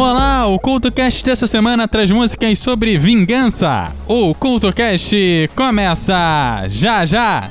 Olá, o CultoCast dessa semana traz músicas sobre vingança. O CultoCast começa já já!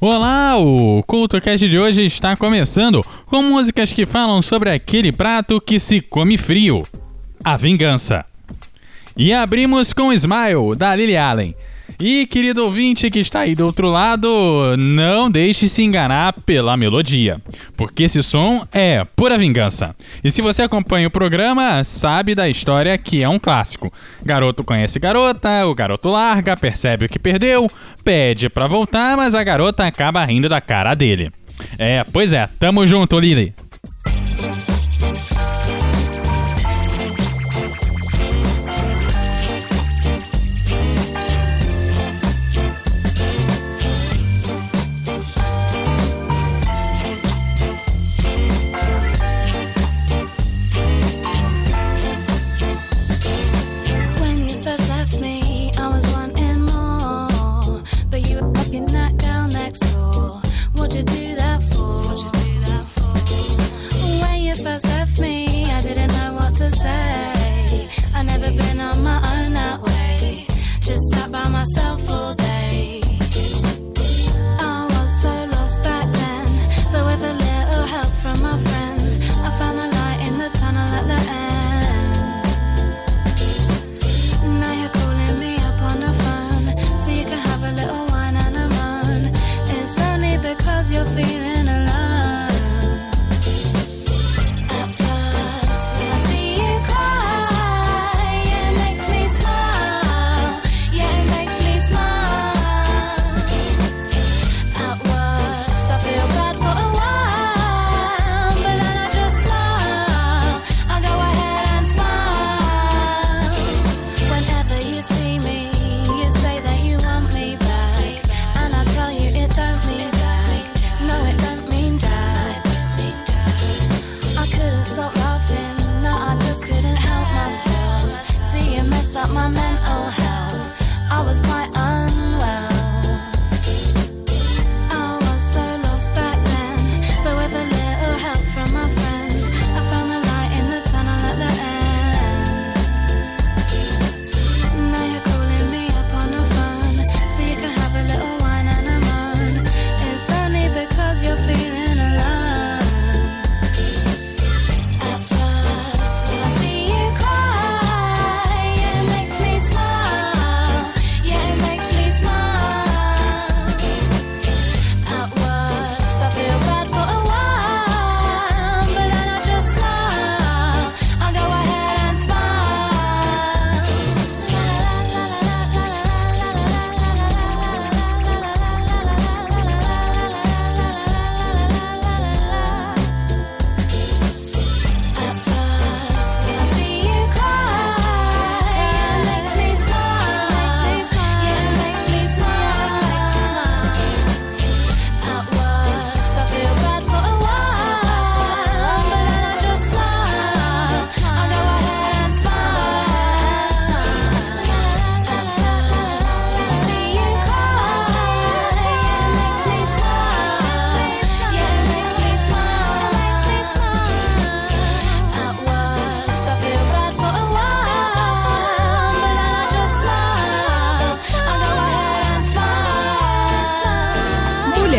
Olá, o CultoCast de hoje está começando com músicas que falam sobre aquele prato que se come frio, a vingança. E abrimos com Smile, da Lily Allen. E querido ouvinte que está aí do outro lado, não deixe se enganar pela melodia, porque esse som é pura vingança. E se você acompanha o programa, sabe da história que é um clássico. Garoto conhece garota, o garoto larga, percebe o que perdeu, pede pra voltar, mas a garota acaba rindo da cara dele. É, pois é, tamo junto, Lily.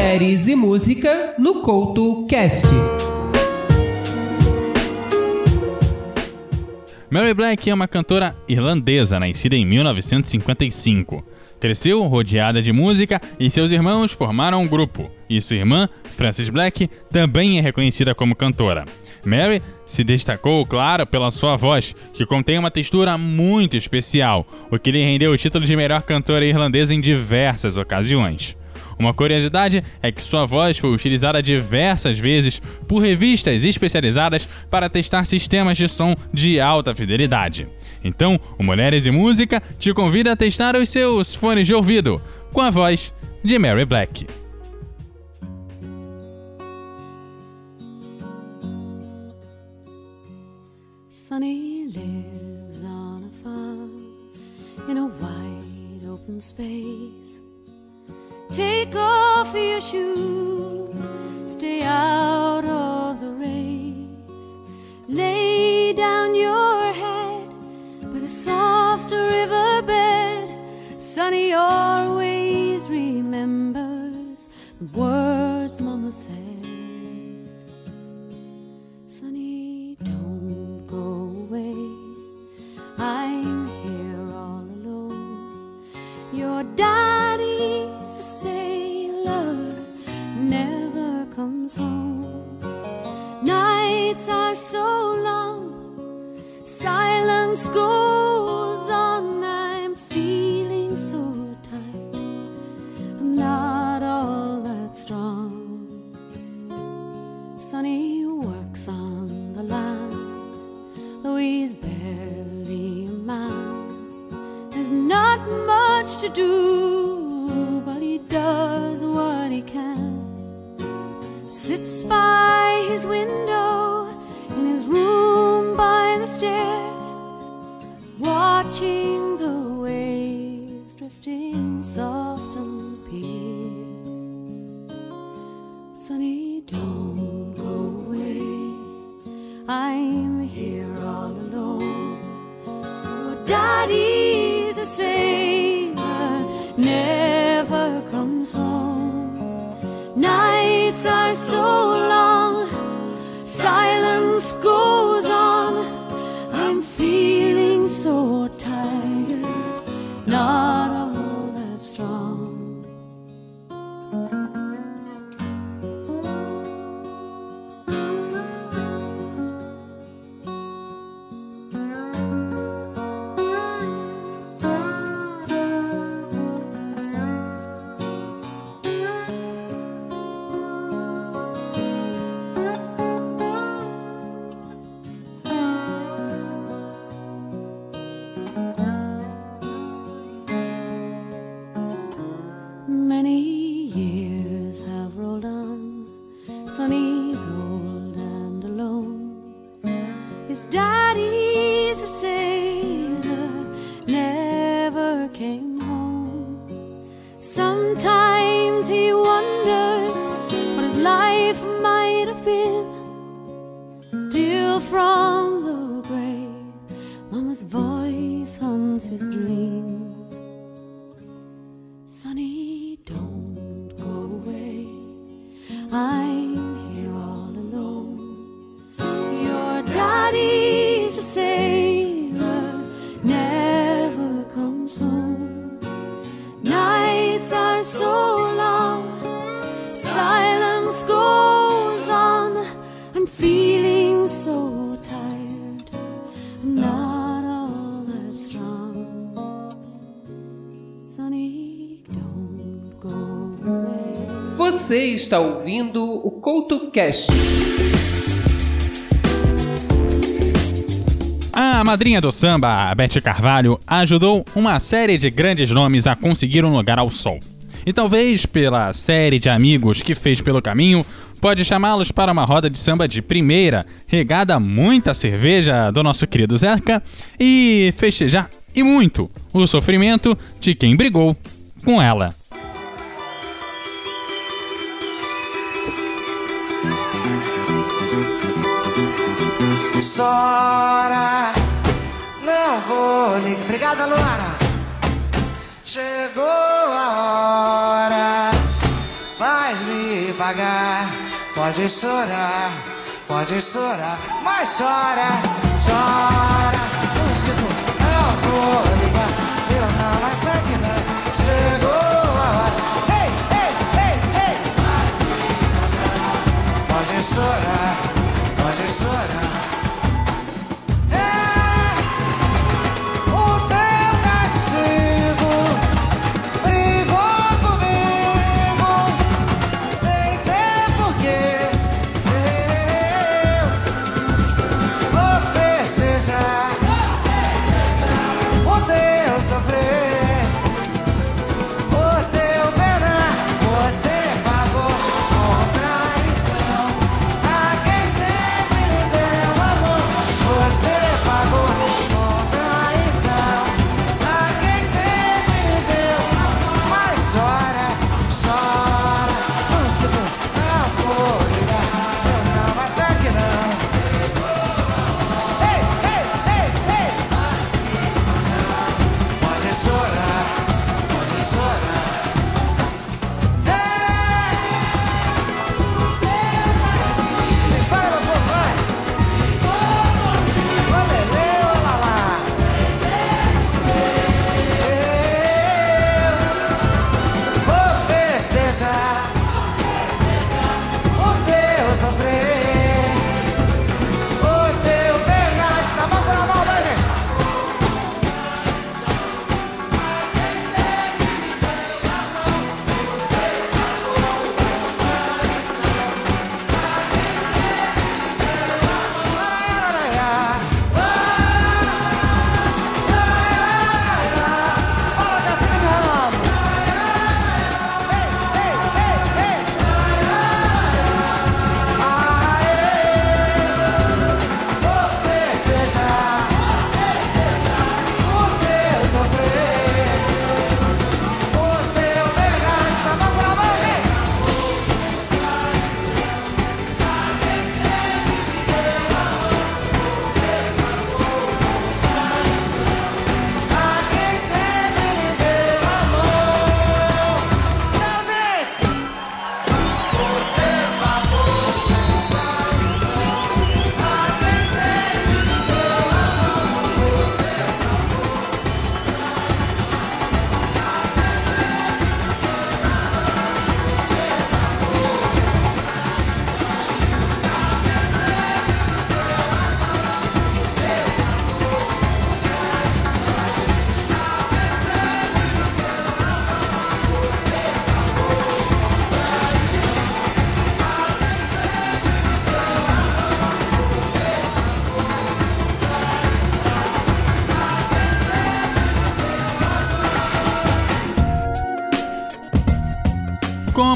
séries e música no Couto Cast. Mary Black é uma cantora irlandesa, nascida em 1955. Cresceu rodeada de música e seus irmãos formaram um grupo. E sua irmã, Frances Black, também é reconhecida como cantora. Mary se destacou, claro, pela sua voz, que contém uma textura muito especial, o que lhe rendeu o título de melhor cantora irlandesa em diversas ocasiões. Uma curiosidade é que sua voz foi utilizada diversas vezes por revistas especializadas para testar sistemas de som de alta fidelidade. Então, o Mulheres e Música te convida a testar os seus fones de ouvido com a voz de Mary Black. Lives on a farm in a wide open space. Take off your shoes, stay out of the race. Lay down your head by the soft riverbed. Sonny always remembers the words Mama said. Sonny, don't go away. I'm here all alone. You're daddy's do, Você está ouvindo o CoutoCast. A madrinha do samba, Beth Carvalho, ajudou uma série de grandes nomes a conseguir um lugar ao sol. E talvez pela série de amigos que fez pelo caminho, pode chamá-los para uma roda de samba de primeira, regada muita cerveja do nosso querido Zeca, e festejar e muito o sofrimento de quem brigou com ela. chora. Não vou ligar. Obrigada, Luana. Chegou a hora, faz me pagar. Pode chorar, pode chorar, mas chora, chora. Não vou ligar, eu não mais que não. Chegou a hora, ei, ei, ei, ei. Pode chorar.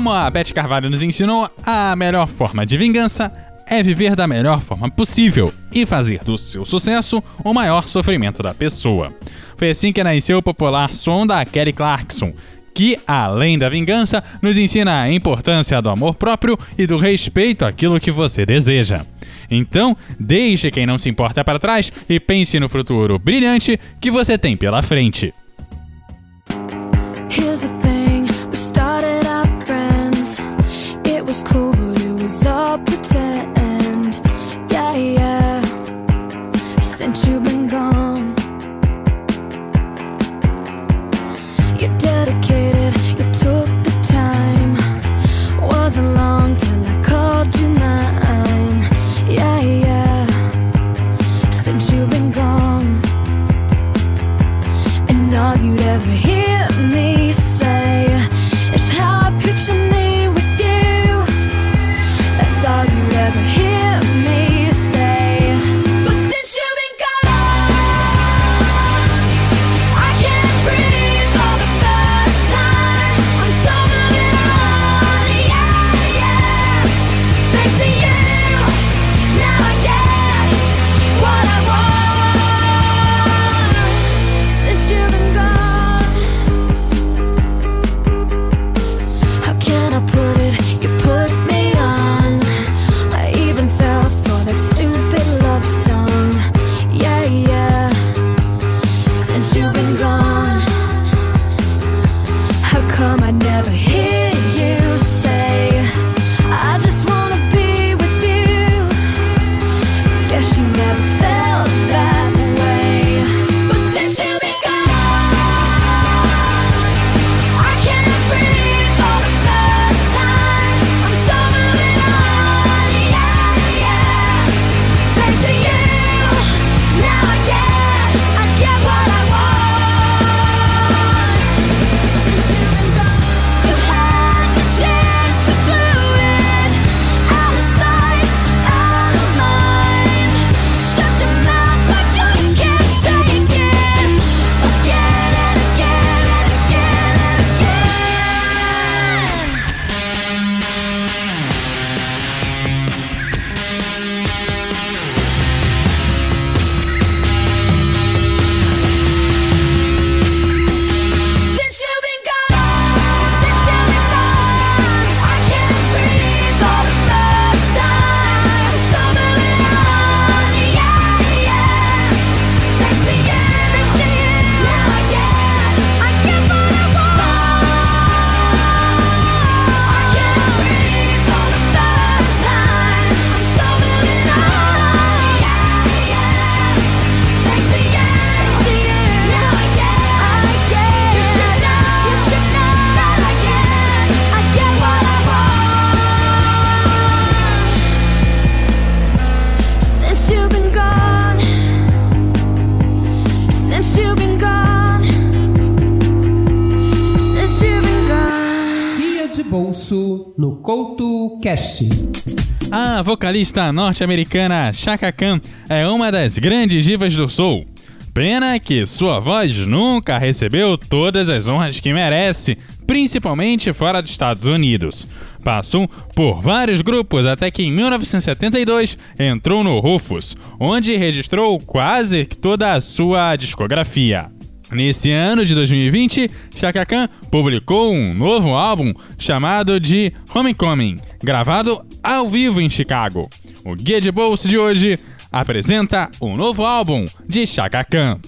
Como a Beth Carvalho nos ensinou, a melhor forma de vingança é viver da melhor forma possível e fazer do seu sucesso o maior sofrimento da pessoa. Foi assim que nasceu o popular som da Kelly Clarkson, que, além da vingança, nos ensina a importância do amor próprio e do respeito àquilo que você deseja. Então, deixe quem não se importa para trás e pense no futuro brilhante que você tem pela frente. never hear A vocalista norte-americana Chaka Khan é uma das grandes divas do Soul. Pena que sua voz nunca recebeu todas as honras que merece, principalmente fora dos Estados Unidos. Passou por vários grupos até que em 1972 entrou no Rufus, onde registrou quase toda a sua discografia. Nesse ano de 2020, Chaka Khan publicou um novo álbum chamado de Homecoming, Gravado ao vivo em Chicago, o Guia de Bolsa de hoje apresenta o um novo álbum de Chaka Khan.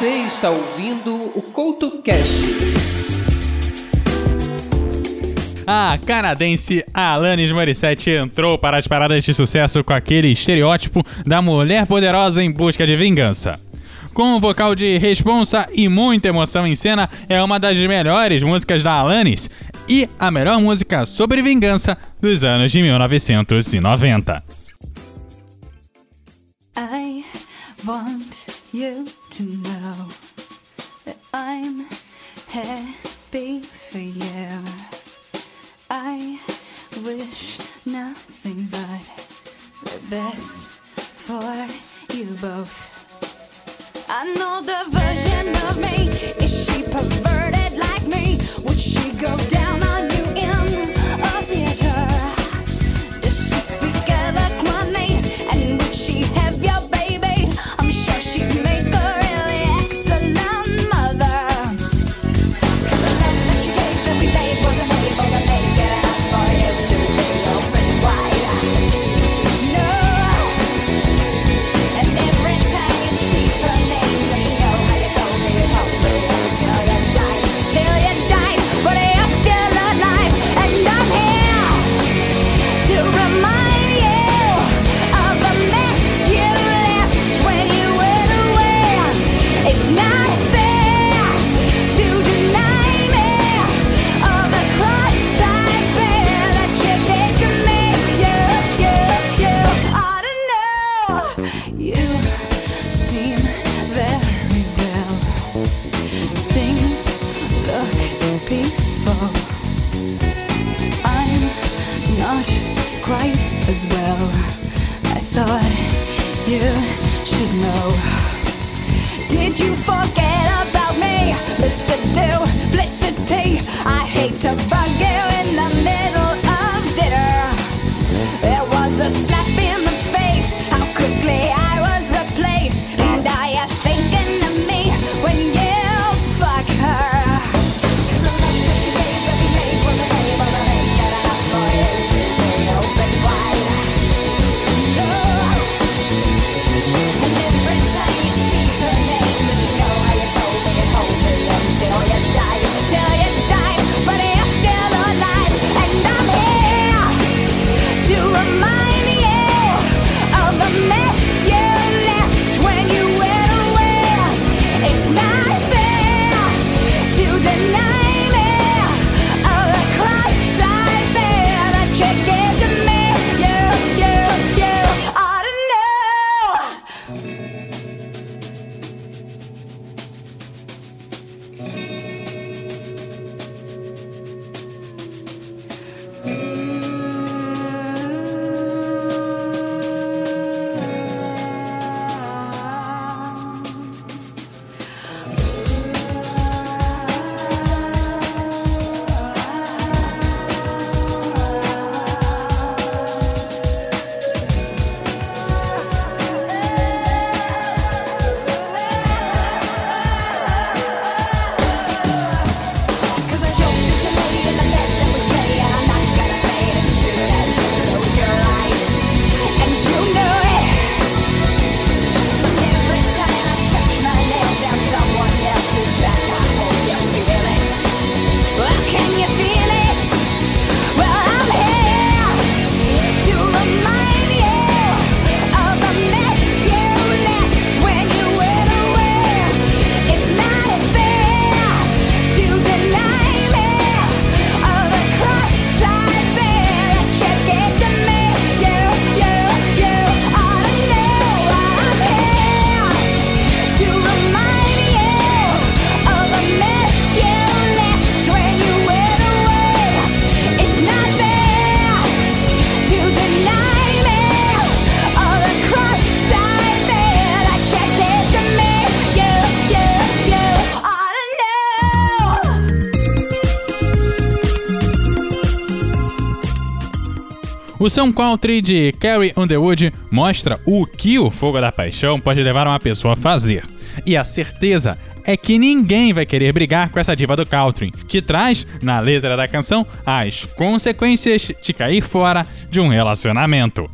Você está ouvindo o CoutoCast. A canadense Alanis Morissette entrou para as paradas de sucesso com aquele estereótipo da mulher poderosa em busca de vingança. Com um vocal de responsa e muita emoção em cena, é uma das melhores músicas da Alanis e a melhor música sobre vingança dos anos de 1990. I want you. to know that I'm happy for you. I wish nothing but the best for you both. I know the version of me. Is she perverted like me? Would she go down on know. Did you forget about me, Mr. Duplicity? I hate to bug you. O São Country de Carrie Underwood mostra o que o fogo da paixão pode levar uma pessoa a fazer. E a certeza é que ninguém vai querer brigar com essa diva do country, que traz, na letra da canção, as consequências de cair fora de um relacionamento.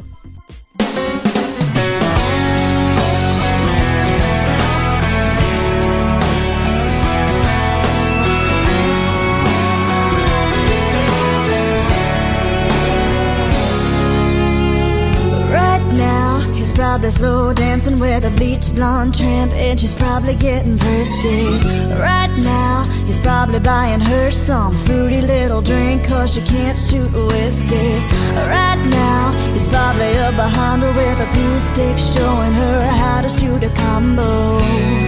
probably slow dancing with a bleach blonde tramp And she's probably getting thirsty. Right now, he's probably buying her some fruity little drink Cause she can't shoot whiskey. Right now, he's probably up behind her with a glue stick Showing her how to shoot a combo.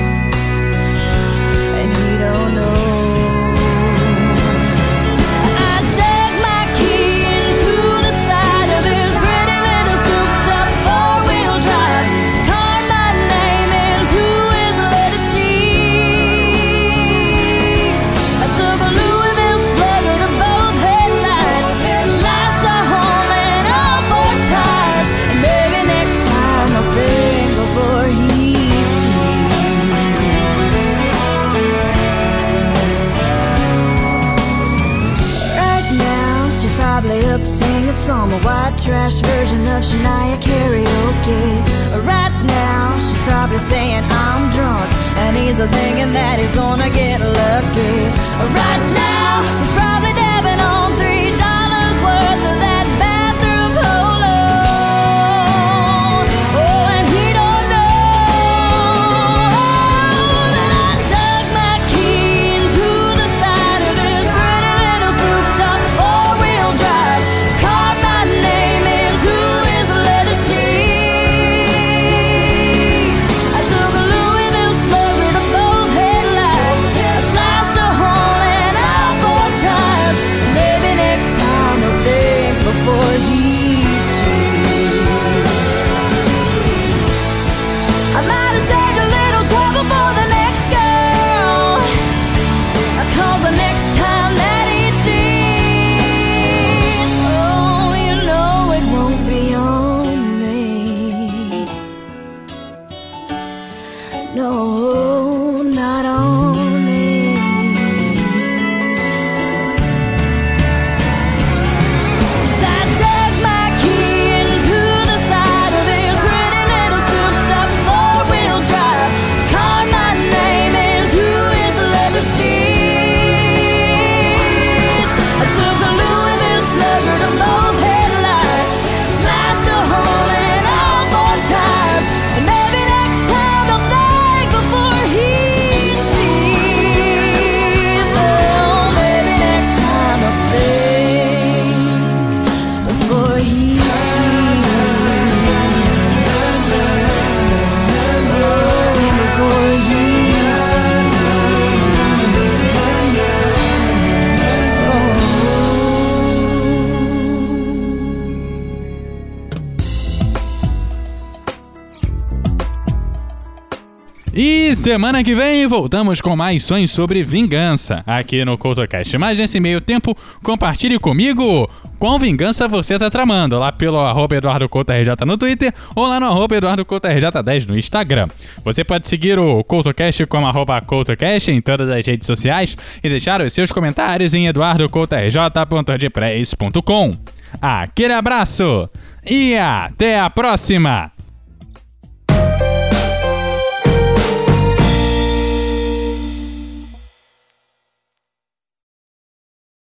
semana que vem voltamos com mais sonhos sobre vingança aqui no CoutoCast. Mas nesse meio tempo, compartilhe comigo qual vingança você tá tramando lá pelo arroba Eduardo Couto RJ no Twitter ou lá no arroba Eduardo Couto RJ10 no Instagram. Você pode seguir o CoutoCast como arroba CoutoCast em todas as redes sociais e deixar os seus comentários em eduardocoutorj.wordpress.com. Aquele abraço e até a próxima!